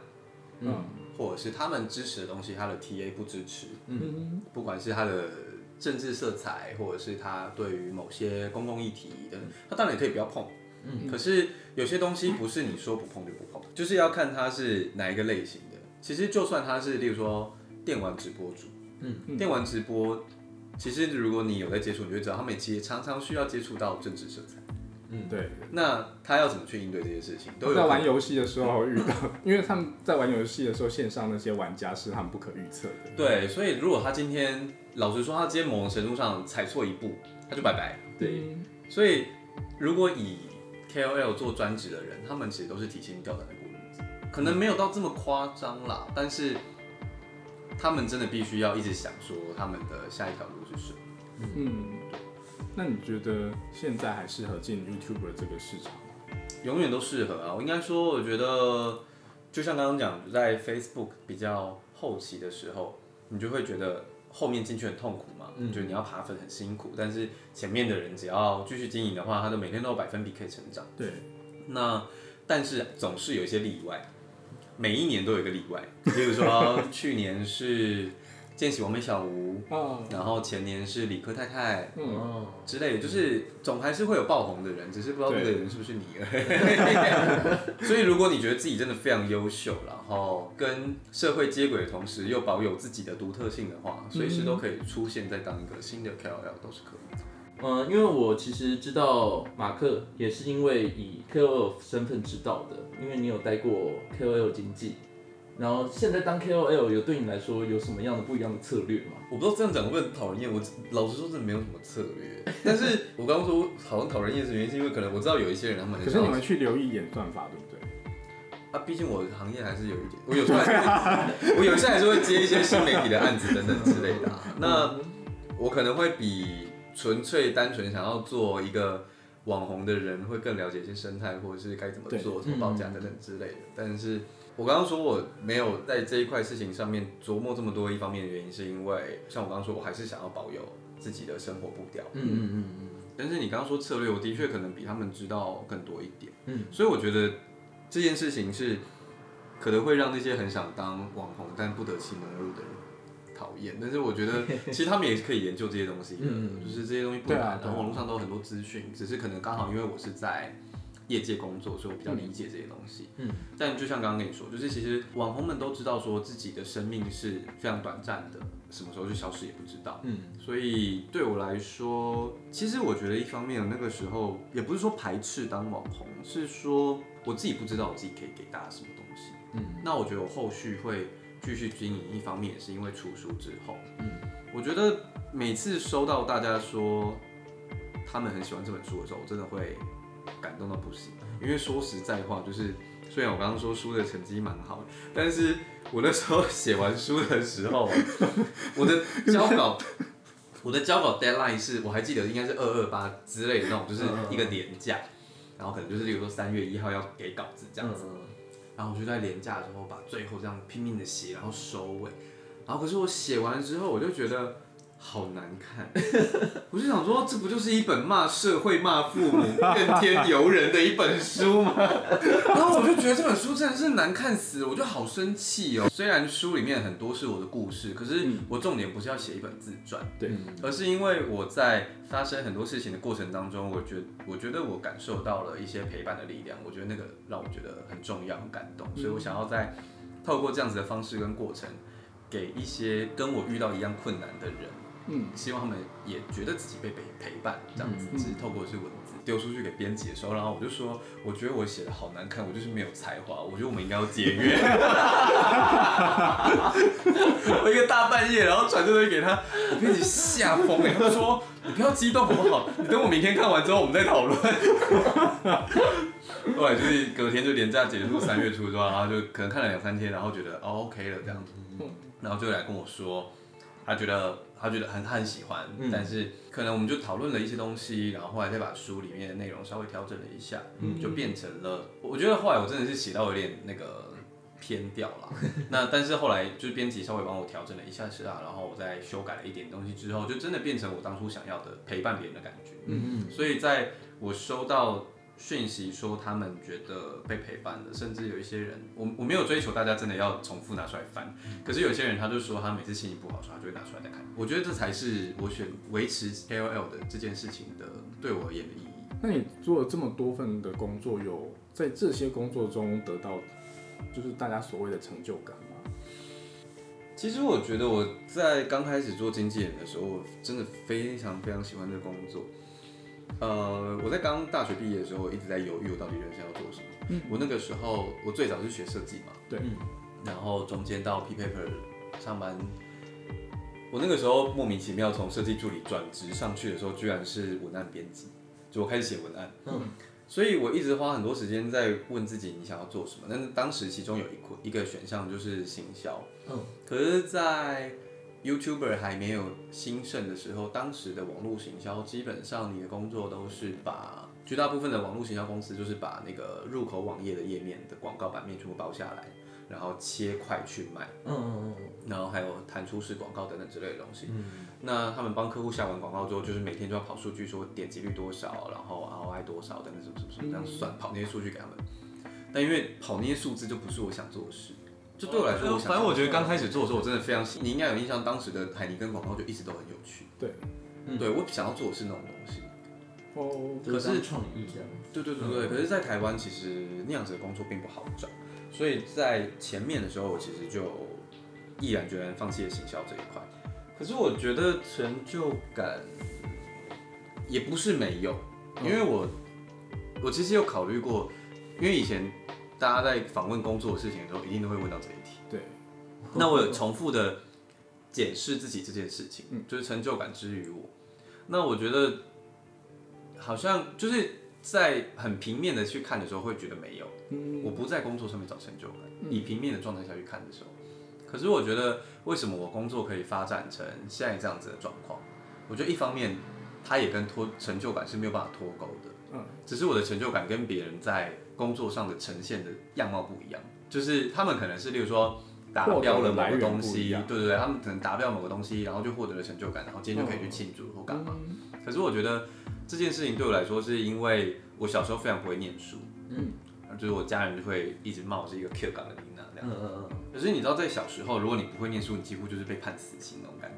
[SPEAKER 2] 嗯。
[SPEAKER 3] 或者是他们支持的东西，他的 TA 不支持，
[SPEAKER 2] 嗯。
[SPEAKER 3] 不管是他的政治色彩，或者是他对于某些公共议题的，他当然也可以不要碰。
[SPEAKER 1] 嗯。
[SPEAKER 3] 可是有些东西不是你说不碰就不碰，就是要看他是哪一个类型的。其实就算他是，例如说电玩直播主，
[SPEAKER 1] 嗯
[SPEAKER 3] 电玩直播，其实如果你有在接触，你就知道他们也常常需要接触到政治色彩。
[SPEAKER 2] 嗯对。
[SPEAKER 3] 那他要怎么去应对这些事情，都有
[SPEAKER 2] 在玩游戏的时候遇到，因为他们在玩游戏的时候，线上那些玩家是他们不可预测的。
[SPEAKER 3] 对，所以如果他今天老实说，他今天某种程度上踩错一步，他就拜拜。
[SPEAKER 1] 对，
[SPEAKER 3] 所以如果以 KOL 做专职的人，他们其实都是提心吊胆的过日子，可能没有到这么夸张啦，但是他们真的必须要一直想说他们的下一条路是什么。
[SPEAKER 2] 嗯，那你觉得现在还适合进 YouTuber 这个市场吗？
[SPEAKER 3] 永远都适合啊。我应该说，我觉得就像刚刚讲，在 Facebook 比较后期的时候，你就会觉得后面进去很痛苦嘛，
[SPEAKER 1] 嗯
[SPEAKER 3] 就你要爬粉很辛苦，但是前面的人只要继续经营的话，他的每天都有百分比可以成长。
[SPEAKER 2] 对，
[SPEAKER 3] 那但是总是有一些例外，每一年都有一个例外。比如说去年是见习王美小吴，
[SPEAKER 2] 啊，
[SPEAKER 3] 然后前年是理科太太
[SPEAKER 2] 嗯，
[SPEAKER 1] 哦，
[SPEAKER 3] 之类的，就是总还是会有爆红的人，只是不知道那个人是不是你而已。所以如果你觉得自己真的非常优秀，然后跟社会接轨的同时又保有自己的独特性的话，随时都可以出现在当一个新的 KOL 都是可以的。
[SPEAKER 1] 嗯，因为我其实知道马克也是因为以 KOL 身份知道的，因为你有待过 KOL 经济，然后现在当 KOL 有对你来说有什么样的不一样的策略吗？
[SPEAKER 3] 我不知道这样讲会不会很讨人厌，我老实说真的没有什么策略。但是我刚刚说好像讨人厌的原因是因为可能我知道有一些人他们很
[SPEAKER 2] 可是你们去留意演算法，对不对？
[SPEAKER 3] 啊，毕竟我行业还是有一点，我有时候还是 我有时候还是会接一些新媒体的案子等等之类的啊、那我可能会比纯粹单纯想要做一个网红的人会更了解一些生态，或者是该怎么做、怎么报价等等之类的。但是我刚刚说我没有在这一块事情上面琢磨这么多，一方面的原因是因为像我刚刚说，我还是想要保有自己的生活步调。
[SPEAKER 1] 嗯嗯嗯嗯
[SPEAKER 3] 但是你刚刚说策略，我的确可能比他们知道更多一点。
[SPEAKER 1] 嗯，
[SPEAKER 3] 所以我觉得这件事情是可能会让那些很想当网红但不得其门而入的人但是我觉得 其实他们也是可以研究这些东西的，
[SPEAKER 1] 嗯
[SPEAKER 3] 就是这些东西不难，
[SPEAKER 2] 对啊对啊
[SPEAKER 3] 然后网络上都有很多资讯，只是可能刚好因为我是在。业界工作，所以我比较理解这些东西。
[SPEAKER 1] 嗯，
[SPEAKER 3] 但就像刚刚跟你说，就是其实网红们都知道说自己的生命是非常短暂的，什么时候就消失也不知道。
[SPEAKER 1] 嗯
[SPEAKER 3] 所以对我来说，其实我觉得一方面那个时候也不是说排斥当网红，是说我自己不知道我自己可以给大家什么东西。
[SPEAKER 1] 嗯，
[SPEAKER 3] 那我觉得我后续会继续经营，一方面也是因为出书之后，
[SPEAKER 1] 嗯，
[SPEAKER 3] 我觉得每次收到大家说他们很喜欢这本书的时候，我真的会感动到不行。因为说实在话，就是虽然我刚刚说书的成绩蛮好，但是我那时候写完书的时候，我的交稿。我的交稿 deadline 是我还记得应该是二二八之类的那种，就是一个年假，然后可能就是例如说三月一号要给稿子这样子，然后我就在廉价的时候把最后这样拼命的写，然后收尾，然后可是我写完之后我就觉得好难看，我就想说这不就是一本骂社会、骂父母、怨天尤人的一本书吗？然后我就觉得这本书真的是难看死了，我就好生气哦。虽然书里面很多是我的故事，可是我重点不是要写一本自传，
[SPEAKER 2] 对，
[SPEAKER 3] 而是因为我在发生很多事情的过程当中，我觉我觉得我感受到了一些陪伴的力量，我觉得那个让我觉得很重要、很感动，所以我想要在透过这样子的方式跟过程，给一些跟我遇到一样困难的人，
[SPEAKER 2] 嗯，
[SPEAKER 3] 希望他们也觉得自己被陪陪伴，这样子，
[SPEAKER 2] 嗯
[SPEAKER 3] 只是透过的是文字丢出去给编辑的时候，然后我就说，我觉得我写的好难看，我就是没有才华，我觉得我们应该要解约。我一个大半夜，然后传这东西给他，我编辑吓疯了，他说你不要激动好不好？你等我明天看完之后，我们再讨论。后来就是隔天就连假结束，三月初之后，然后就可能看了两三天，然后觉得哦 OK 了这样子，然后就来跟我说，他觉得他觉得很他很喜欢，
[SPEAKER 1] 嗯。
[SPEAKER 3] 但是可能我们就讨论了一些东西，然后后来再把书里面的内容稍微调整了一下，就变成了，我觉得后来我真的是写到有点那个偏掉了，那但是后来就是编辑稍微帮我调整了一下是啊，然后我再修改了一点东西之后，就真的变成我当初想要的陪伴别人的感觉，
[SPEAKER 1] 嗯。
[SPEAKER 3] 所以在我收到讯息说他们觉得被陪伴了，甚至有一些人，我我没有追求大家真的要重复拿出来翻，可是有些人他就说他每次心情不好的时候，他就会拿出来再看。我觉得这才是我选维持 KOL 的这件事情的对我而言的意义。
[SPEAKER 2] 那你做了这么多份的工作，有在这些工作中得到就是大家所谓的成就感吗？
[SPEAKER 3] 其实我觉得我在刚开始做经纪人的时候，我真的非常非常喜欢这个工作。呃，我在刚大学毕业的时候，我一直在犹豫我到底人生要做什么。嗯我那个时候，我最早是学设计嘛，
[SPEAKER 2] 对，
[SPEAKER 3] 然后中间到 P Paper 上班，我那个时候莫名其妙从设计助理转职上去的时候，居然是文案编辑，就我开始写文案。
[SPEAKER 1] 嗯
[SPEAKER 3] 所以我一直花很多时间在问自己你想要做什么。但是当时其中有一个一个选项就是行销，
[SPEAKER 1] 嗯
[SPEAKER 3] 可是，在 YouTuber 还没有兴盛的时候，当时的网络行销基本上你的工作都是把绝大部分的网络行销公司就是把那个入口网页的页面的广告版面全部包下来，然后切块去卖，
[SPEAKER 1] 嗯嗯
[SPEAKER 3] 然后还有弹出式广告等等之类的东西。那他们帮客户下完广告之后，就是每天就要跑数据，说点击率多少，然后 ROI 多少等等什么什么什么这样算，跑那些数据给他们。但因为跑那些数字就不是我想做的事，就对我来说，反正我觉得刚开始做的时候，我真的非常喜，你应该有印象，当时的海尼根广告就一直都很有趣。
[SPEAKER 2] 对，
[SPEAKER 3] 对我想要做的是那种东西。
[SPEAKER 2] 哦，
[SPEAKER 1] 嗯，可是创意这样。
[SPEAKER 3] 对对对对，可是，在台湾其实那样子的工作并不好找，所以在前面的时候，我其实就毅然决然放弃了行销这一块。可是我觉得成就感也不是没有，因为我我其实有考虑过，因为以前大家在访问工作的事情的时候，一定都会问到这一题。
[SPEAKER 2] 对，
[SPEAKER 3] 那我有重复的检视自己这件事情，就是成就感之于我。那我觉得好像就是在很平面的去看的时候，会觉得没有。我不在工作上面找成就感，以平面的状态下去看的时候，可是我觉得为什么我工作可以发展成现在这样子的状况？我觉得一方面它也跟脱成就感是没有办法脱钩的。
[SPEAKER 2] 嗯，
[SPEAKER 3] 只是我的成就感跟别人在工作上的呈现的样貌不一样，就是他们可能是例如说达标了某个东西，对对对，他们可能达标某个东西，然后就获得了成就感，然后今天就可以去庆祝或干嘛。可是我觉得这件事情对我来说，是因为我小时候非常不会念书，
[SPEAKER 1] 嗯，
[SPEAKER 3] 就是我家人就会一直骂我是一个 Q 港的琳娜这样。
[SPEAKER 1] 嗯嗯嗯
[SPEAKER 3] 可是你知道，在小时候，如果你不会念书，你几乎就是被判死刑那种感觉。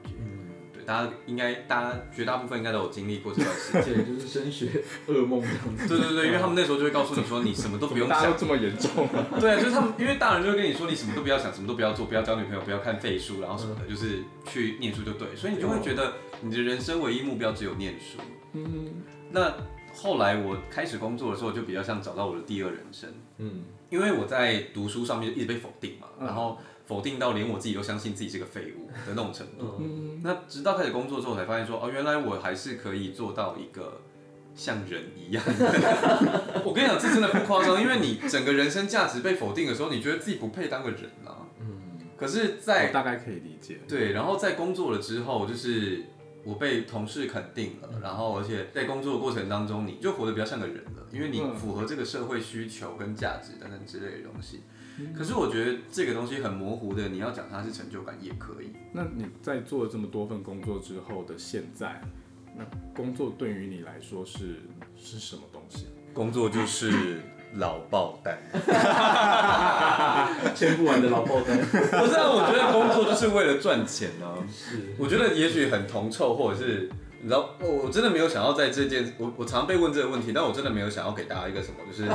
[SPEAKER 3] 大家应该，大家绝大部分应该都有经历过这段时间。
[SPEAKER 1] 对，就是升学噩梦这样子。
[SPEAKER 3] 对对对，因为他们那时候就会告诉你说，你什么都不用想。
[SPEAKER 2] 大家都，这么严重，
[SPEAKER 3] 对啊，就是他们，因为大人就会跟你说，你什么都不要想，什么都不要做，不要交女朋友，不要看废书，然后什么的，就是去念书就对，所以你就会觉得你的人生唯一目标只有念书。
[SPEAKER 2] 嗯，
[SPEAKER 3] 那后来我开始工作的时候，就比较像找到我的第二人生，
[SPEAKER 1] 嗯，
[SPEAKER 3] 因为我在读书上面一直被否定嘛，
[SPEAKER 2] 嗯。
[SPEAKER 3] 然后否定到连我自己都相信自己是个废物的那种程度。
[SPEAKER 1] 嗯
[SPEAKER 3] 那直到开始工作之后，我才发现说，哦，原来我还是可以做到一个像人一样。我跟你讲，这真的不夸张，因为你整个人生价值被否定的时候，你觉得自己不配当个人啊。
[SPEAKER 1] 嗯，
[SPEAKER 3] 可是在，
[SPEAKER 2] 我大概可以理解。
[SPEAKER 3] 对，然后在工作了之后，就是我被同事肯定了，然后而且在工作的过程当中，你就活得比较像个人了，因为你
[SPEAKER 2] 嗯
[SPEAKER 3] 符合这个社会需求跟价值等等之类的东西。可是我觉得这个东西很模糊的，你要讲它是成就感也可以。
[SPEAKER 2] 那你在做了这么多份工作之后的现在，那工作对于你来说是是什么东西？
[SPEAKER 3] 工作就是老爆蛋。
[SPEAKER 1] 签不完的老爆蛋。
[SPEAKER 3] 不是啊，我觉得工作就是为了赚钱啊。
[SPEAKER 1] 是，
[SPEAKER 3] 我觉得也许很铜臭，或者是你知道，我我真的没有想要在这件，我我常被问这个问题，但我真的没有想要给大家一个什么，就是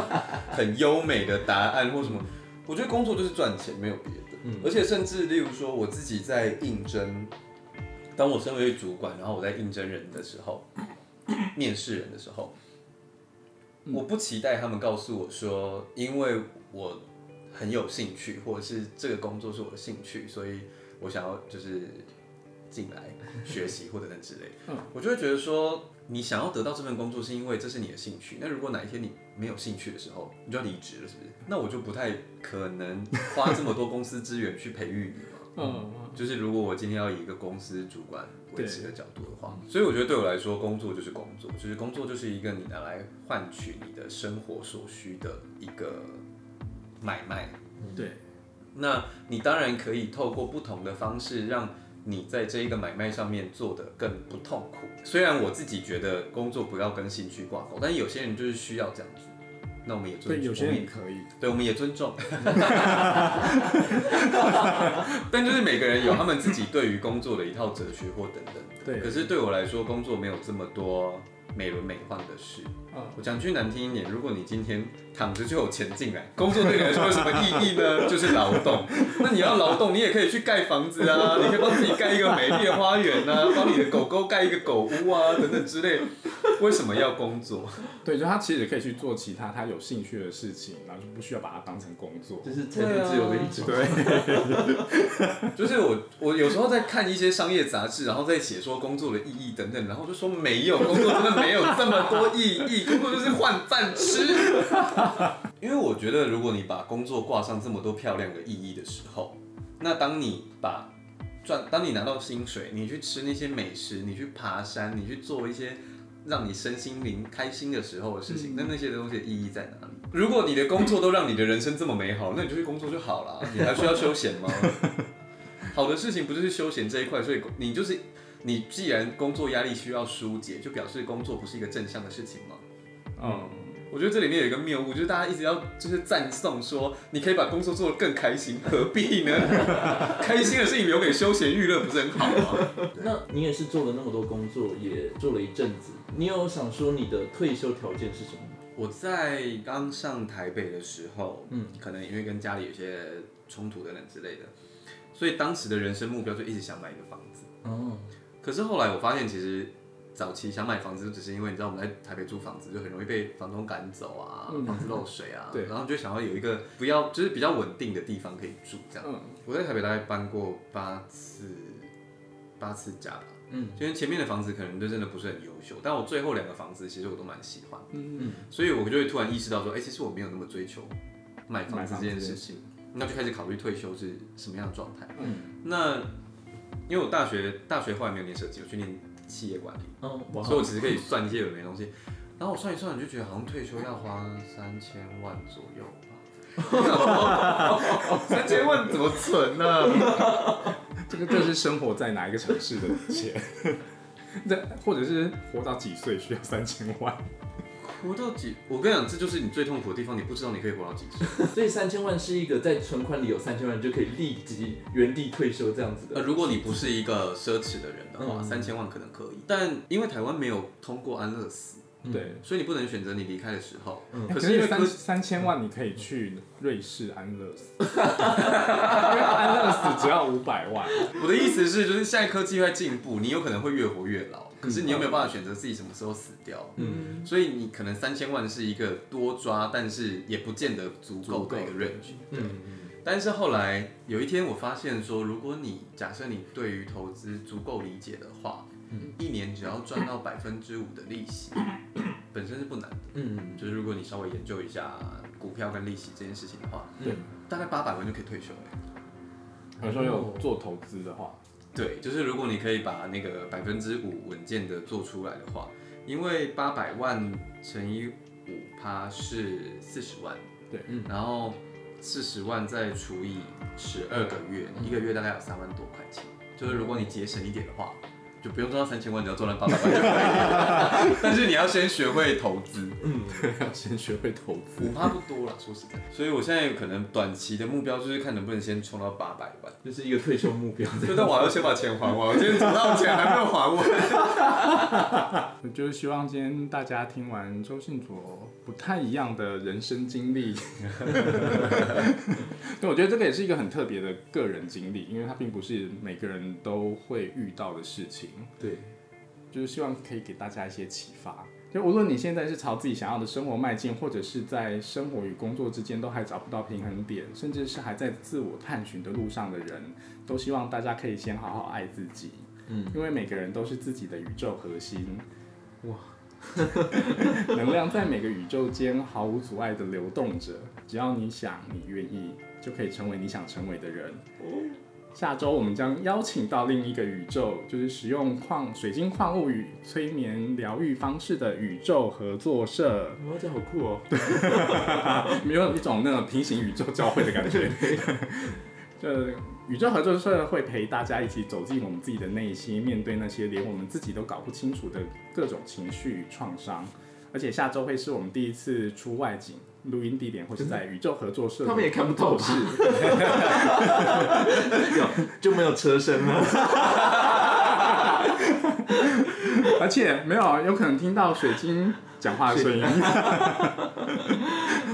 [SPEAKER 3] 很优美的答案或什么。我觉得工作就是赚钱，没有别的。
[SPEAKER 1] 嗯
[SPEAKER 3] 而且甚至例如说，我自己在应征，当我身为主管，然后我在应征人的时候，面试人的时候，我不期待他们告诉我说，因为我很有兴趣，或者是这个工作是我的兴趣，所以我想要就是进来学习或者等之类。
[SPEAKER 2] 嗯
[SPEAKER 3] 我就会觉得说，你想要得到这份工作是因为这是你的兴趣。那如果哪一天你没有兴趣的时候，你就要离职了，是不是？那我就不太可能花这么多公司资源去培育你嘛。
[SPEAKER 2] 嗯，
[SPEAKER 3] 就是如果我今天要以一个公司主管为持的角度的话，所以我觉得对我来说，工作就是工作，就是工作就是一个你拿来换取你的生活所需的一个买卖。
[SPEAKER 2] 对，
[SPEAKER 3] 那你当然可以透过不同的方式，让你在这一个买卖上面做得更不痛苦。虽然我自己觉得工作不要跟兴趣挂钩，但有些人就是需要这样子。那我们也尊
[SPEAKER 2] 对，
[SPEAKER 3] 重，
[SPEAKER 2] 有些人可以。
[SPEAKER 3] 对，我们也尊重。但就是每个人有他们自己对于工作的一套哲学或等等的。
[SPEAKER 2] 对
[SPEAKER 3] 可是对我来说，工作没有这么多美轮美奂的事。
[SPEAKER 2] 嗯
[SPEAKER 3] 我讲句难听一点，如果你今天躺着就有钱进来，工作对你来说有什么意义呢？就是劳动。那你要劳动，你也可以去盖房子啊，你可以帮自己盖一个美丽的花园啊，帮你的狗狗盖一个狗屋啊，等等之类。为什么要工作？
[SPEAKER 2] 对，就他其实可以去做其他他有兴趣的事情，然后就不需要把它当成工作。
[SPEAKER 1] 这是财富自由的一种。
[SPEAKER 2] 对，
[SPEAKER 3] 就是我，我有时候在看一些商业杂志，然后在写说工作的意义等等，然后就说没有，工作真的没有这么多意义，工作就是换饭吃。因为我觉得，如果你把工作挂上这么多漂亮的意义的时候，那当你把赚，当你拿到薪水，你去吃那些美食，你去爬山，你去做一些让你身心灵开心的时候的事情，那那些东西的意义在哪里？如果你的工作都让你的人生这么美好，那你就去工作就好了，你还需要休闲吗？好的事情不就是休闲这一块，所以你就是你既然工作压力需要疏解，就表示工作不是一个正向的事情吗？
[SPEAKER 2] 嗯，
[SPEAKER 3] 我觉得这里面有一个谬误，就是大家一直要就是赞颂说，你可以把工作做得更开心，何必呢？开心的事情留给休闲娱乐不是很好吗？
[SPEAKER 1] 那你也是做了那么多工作，也做了一阵子，你有想说你的退休条件是什么吗？
[SPEAKER 3] 我在刚上台北的时候，
[SPEAKER 1] 嗯
[SPEAKER 3] 嗯，可能因为跟家里有些冲突等等之类的，所以当时的人生目标就一直想买一个房子。
[SPEAKER 1] 哦，
[SPEAKER 3] 可是后来我发现，其实早期想买房子，只是因为你知道我们在台北租房子就很容易被房东赶走啊，
[SPEAKER 2] 嗯。
[SPEAKER 3] 房子漏水啊，
[SPEAKER 2] 对。
[SPEAKER 3] 然后就想要有一个不要就是比较稳定的地方可以住这样。
[SPEAKER 2] 嗯。
[SPEAKER 3] 我在台北大概搬过八次，八次家吧。
[SPEAKER 1] 嗯，
[SPEAKER 3] 因为前面的房子可能就真的不是很优秀，但我最后两个房子其实我都蛮喜欢，
[SPEAKER 2] 嗯
[SPEAKER 3] 所以我就会突然意识到说，哎、其实我没有那么追求买房子这件
[SPEAKER 2] 子
[SPEAKER 3] 事。情，那就开始考虑退休是什么样的状态。
[SPEAKER 2] 嗯。
[SPEAKER 3] 那因为我大学大学后来没有念设计，我去念企业管理，
[SPEAKER 1] 哦，哇
[SPEAKER 3] 所以我其实可以算一些有的没的东西。然后我算一算，我就觉得好像退休要花三千万左右吧。三千万怎么存呢、
[SPEAKER 2] 这个这是生活在哪一个城市的钱？那或者是活到几岁需要三千万？
[SPEAKER 3] 活到几？我跟你讲，这就是你最痛苦的地方，你不知道你可以活到几岁。
[SPEAKER 1] 所以三千万是一个在存款里有三千万就可以立即原地退休这样子
[SPEAKER 3] 呃，
[SPEAKER 1] 的。
[SPEAKER 3] 如果你不是一个奢侈的人的话，
[SPEAKER 1] 嗯
[SPEAKER 3] 三千万可能可以。但因为台湾没有通过安乐死，
[SPEAKER 2] 对。
[SPEAKER 3] 所以你不能选择你离开的时候。
[SPEAKER 1] 嗯
[SPEAKER 2] 可
[SPEAKER 3] 可是因为
[SPEAKER 2] 三三千万，你可以去瑞士安乐死，因为安乐死只要五百万。
[SPEAKER 3] 我的意思是，就是现在科技在进步，你有可能会越活越老，可是你又没有办法选择自己什么时候死掉。
[SPEAKER 1] 嗯，
[SPEAKER 3] 所以你可能三千万是一个多抓，但是也不见得足够的一个 range。
[SPEAKER 1] 嗯
[SPEAKER 3] 但是后来有一天，我发现说，如果你假设你对于投资足够理解的话，一年只要赚到百分之五的利息，本身是不难的。
[SPEAKER 1] 嗯。
[SPEAKER 3] 就是如果你稍微研究一下股票跟利息这件事情的话，
[SPEAKER 2] 对，
[SPEAKER 3] 大概八百万就可以退休了。
[SPEAKER 2] 有时候有做投资的话，
[SPEAKER 3] 对，就是如果你可以把那个百分之五稳健的做出来的话，因为八百万乘以五趴是四十万，
[SPEAKER 2] 对。
[SPEAKER 1] 嗯
[SPEAKER 3] 然后四十万再除以十二个月，一个月大概有三万多块钱。就是如果你节省一点的话，就不用赚到三千万，只要赚到八百万就可以了。但是你要先学会投资，
[SPEAKER 1] 嗯，
[SPEAKER 2] 要先学会投资。
[SPEAKER 3] 五趴不多了，说实在。所以我现在可能短期的目标就是看能不能先冲到八百万。
[SPEAKER 1] 就是一个退休目标。
[SPEAKER 3] 就但我还要先把钱还完，我今天找到钱还没有还完。
[SPEAKER 2] 我就是希望今天大家听完周信卓不太一样的人生经历，对，我觉得这个也是一个很特别的个人经历，因为它并不是每个人都会遇到的事情。
[SPEAKER 1] 对，
[SPEAKER 2] 就是希望可以给大家一些启发。就无论你现在是朝自己想要的生活迈进，或者是在生活与工作之间都还找不到平衡点，甚至是还在自我探寻的路上的人，都希望大家可以先好好爱自己。
[SPEAKER 1] 嗯，
[SPEAKER 2] 因为每个人都是自己的宇宙核心。哇，能量在每个宇宙间毫无阻碍的流动着，只要你想，你愿意，就可以成为你想成为的人。下周我们将邀请到另一个宇宙，就是使用矿水晶矿物与催眠疗愈方式的宇宙合作社，
[SPEAKER 1] 哇，这好酷哦。
[SPEAKER 2] 没有一种那种平行宇宙交汇的感觉。就宇宙合作社会陪大家一起走进我们自己的内心，面对那些连我们自己都搞不清楚的各种情绪与创伤。而且下周会是我们第一次出外景，录音地点会是在宇宙合作社
[SPEAKER 1] 他们也看不到吧
[SPEAKER 2] 工作室
[SPEAKER 1] 有就没有车声了。
[SPEAKER 2] 而且没有，有可能听到水晶讲话的声音，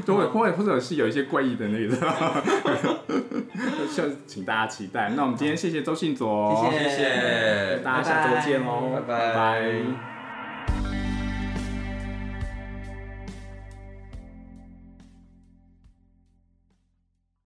[SPEAKER 2] 都会会或者是有一些怪异的那个，就请大家期待。那我们今天谢谢周信卓，
[SPEAKER 1] 谢
[SPEAKER 3] 谢。谢
[SPEAKER 2] 大家下周见喽，
[SPEAKER 3] 拜。拜
[SPEAKER 2] 拜